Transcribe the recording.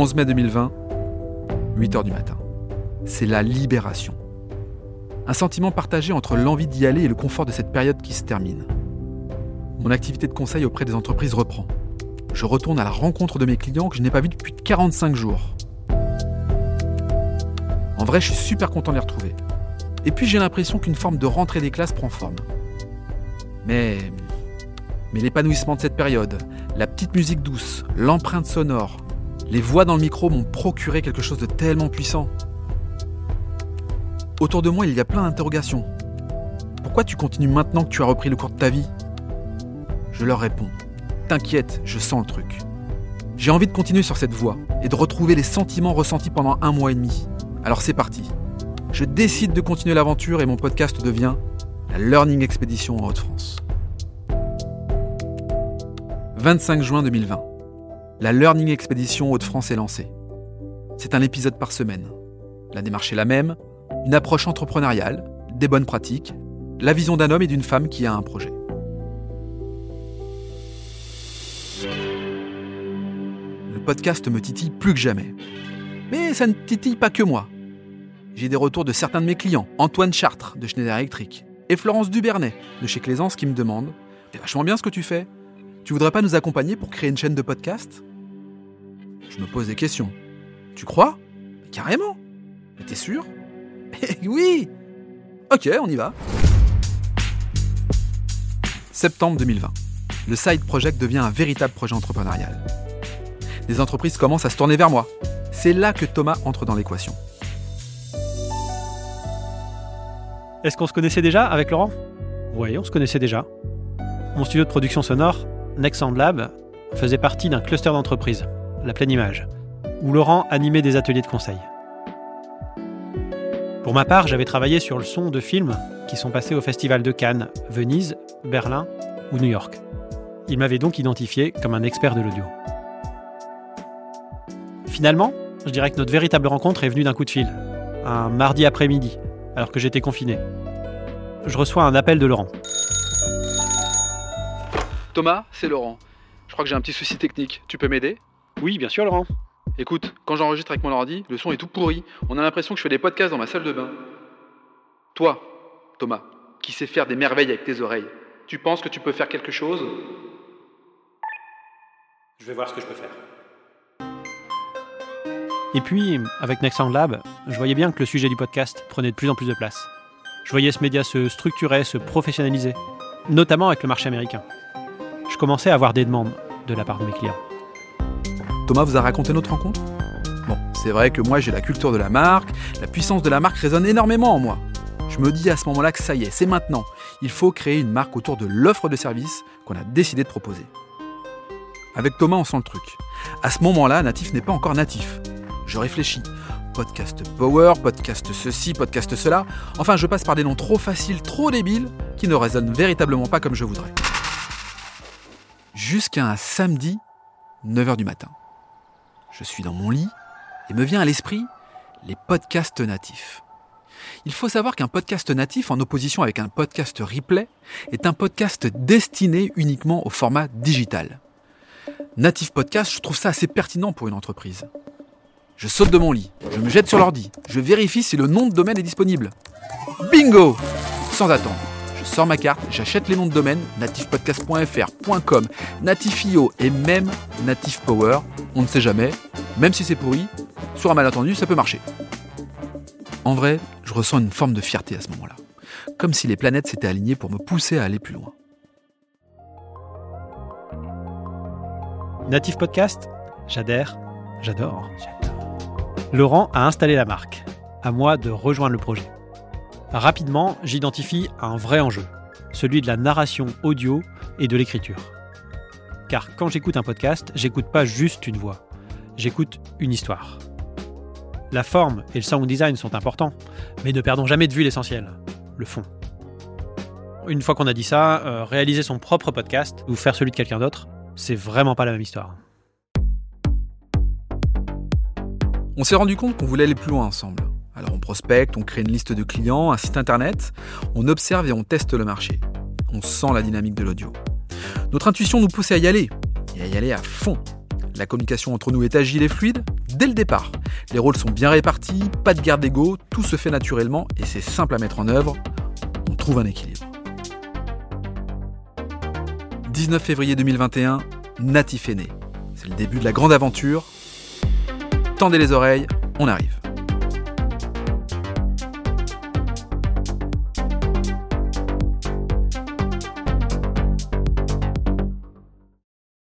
11 mai 2020, 8h du matin. C'est la libération. Un sentiment partagé entre l'envie d'y aller et le confort de cette période qui se termine. Mon activité de conseil auprès des entreprises reprend. Je retourne à la rencontre de mes clients que je n'ai pas vus depuis 45 jours. En vrai, je suis super content de les retrouver. Et puis j'ai l'impression qu'une forme de rentrée des classes prend forme. Mais. Mais l'épanouissement de cette période, la petite musique douce, l'empreinte sonore, les voix dans le micro m'ont procuré quelque chose de tellement puissant. Autour de moi, il y a plein d'interrogations. Pourquoi tu continues maintenant que tu as repris le cours de ta vie? Je leur réponds. T'inquiète, je sens le truc. J'ai envie de continuer sur cette voie et de retrouver les sentiments ressentis pendant un mois et demi. Alors c'est parti. Je décide de continuer l'aventure et mon podcast devient la Learning Expedition en Haute-France. 25 juin 2020. La Learning Expedition Haute-France est lancée. C'est un épisode par semaine. La démarche est la même, une approche entrepreneuriale, des bonnes pratiques, la vision d'un homme et d'une femme qui a un projet. Le podcast me titille plus que jamais. Mais ça ne titille pas que moi. J'ai des retours de certains de mes clients, Antoine Chartres de Schneider Electric et Florence Dubernet de chez Claisance qui me demandent C'est vachement bien ce que tu fais? Tu voudrais pas nous accompagner pour créer une chaîne de podcast? Je me pose des questions. Tu crois? Carrément t'es sûr? Oui Ok, on y va. Septembre 2020. Le Side Project devient un véritable projet entrepreneurial. Des entreprises commencent à se tourner vers moi. C'est là que Thomas entre dans l'équation. Est-ce qu'on se connaissait déjà avec Laurent? Oui, on se connaissait déjà. Mon studio de production sonore, Next Sound Lab, faisait partie d'un cluster d'entreprises, la Pleine Image, où Laurent animait des ateliers de conseil. Pour ma part, j'avais travaillé sur le son de films qui sont passés au Festival de Cannes, Venise, Berlin ou New York. Il m'avait donc identifié comme un expert de l'audio. Finalement, je dirais que notre véritable rencontre est venue d'un coup de fil, un mardi après-midi, alors que j'étais confiné. Je reçois un appel de Laurent. Thomas, c'est Laurent. Je crois que j'ai un petit souci technique. Tu peux m'aider? Oui, bien sûr, Laurent. Écoute, quand j'enregistre avec mon ordi, le son est tout pourri. On a l'impression que je fais des podcasts dans ma salle de bain. Toi, Thomas, qui sais faire des merveilles avec tes oreilles, tu penses que tu peux faire quelque chose? Je vais voir ce que je peux faire. Et puis, avec Next Sound Lab, je voyais bien que le sujet du podcast prenait de plus en plus de place. Je voyais ce média se structurer, se professionnaliser, notamment avec le marché américain. Je commençais à avoir des demandes de la part de mes clients. Thomas vous a raconté notre rencontre? Bon, c'est vrai que moi j'ai la culture de la marque, la puissance de la marque résonne énormément en moi. Je me dis à ce moment-là que ça y est, c'est maintenant. Il faut créer une marque autour de l'offre de service qu'on a décidé de proposer. Avec Thomas, on sent le truc. À ce moment-là, Natif n'est pas encore natif. Je réfléchis. Podcast Power, podcast ceci, podcast cela. Enfin, je passe par des noms trop faciles, trop débiles, qui ne résonnent véritablement pas comme je voudrais. Jusqu'à un samedi, 9h du matin. Je suis dans mon lit et me vient à l'esprit les podcasts natifs. Il faut savoir qu'un podcast natif, en opposition avec un podcast replay, est un podcast destiné uniquement au format digital. Natif Podcast, je trouve ça assez pertinent pour une entreprise. Je saute de mon lit, je me jette sur l'ordi, je vérifie si le nom de domaine est disponible. Bingo Sans attendre, sors ma carte, j'achète les noms de domaine, natifpodcast.fr, .com, Natifio et même Natifpower, on ne sait jamais, même si c'est pourri, sur un malentendu, ça peut marcher. En vrai, je ressens une forme de fierté à ce moment-là, comme si les planètes s'étaient alignées pour me pousser à aller plus loin. Natif Podcast, j'adhère, j'adore. Laurent a installé la marque. À moi de rejoindre le projet. Rapidement, j'identifie un vrai enjeu, celui de la narration audio et de l'écriture. Car quand j'écoute un podcast, j'écoute pas juste une voix, j'écoute une histoire. La forme et le sound design sont importants, mais ne perdons jamais de vue l'essentiel, le fond. Une fois qu'on a dit ça, euh, réaliser son propre podcast ou faire celui de quelqu'un d'autre, c'est vraiment pas la même histoire. On s'est rendu compte qu'on voulait aller plus loin ensemble. Alors on prospecte, on crée une liste de clients, un site internet, on observe et on teste le marché. On sent la dynamique de l'audio. Notre intuition nous pousse à y aller, et à y aller à fond. La communication entre nous est agile et fluide dès le départ. Les rôles sont bien répartis, pas de garde d'ego, tout se fait naturellement et c'est simple à mettre en œuvre. On trouve un équilibre. 19 février 2021, Natif est né. C'est le début de la grande aventure. Tendez les oreilles, on arrive.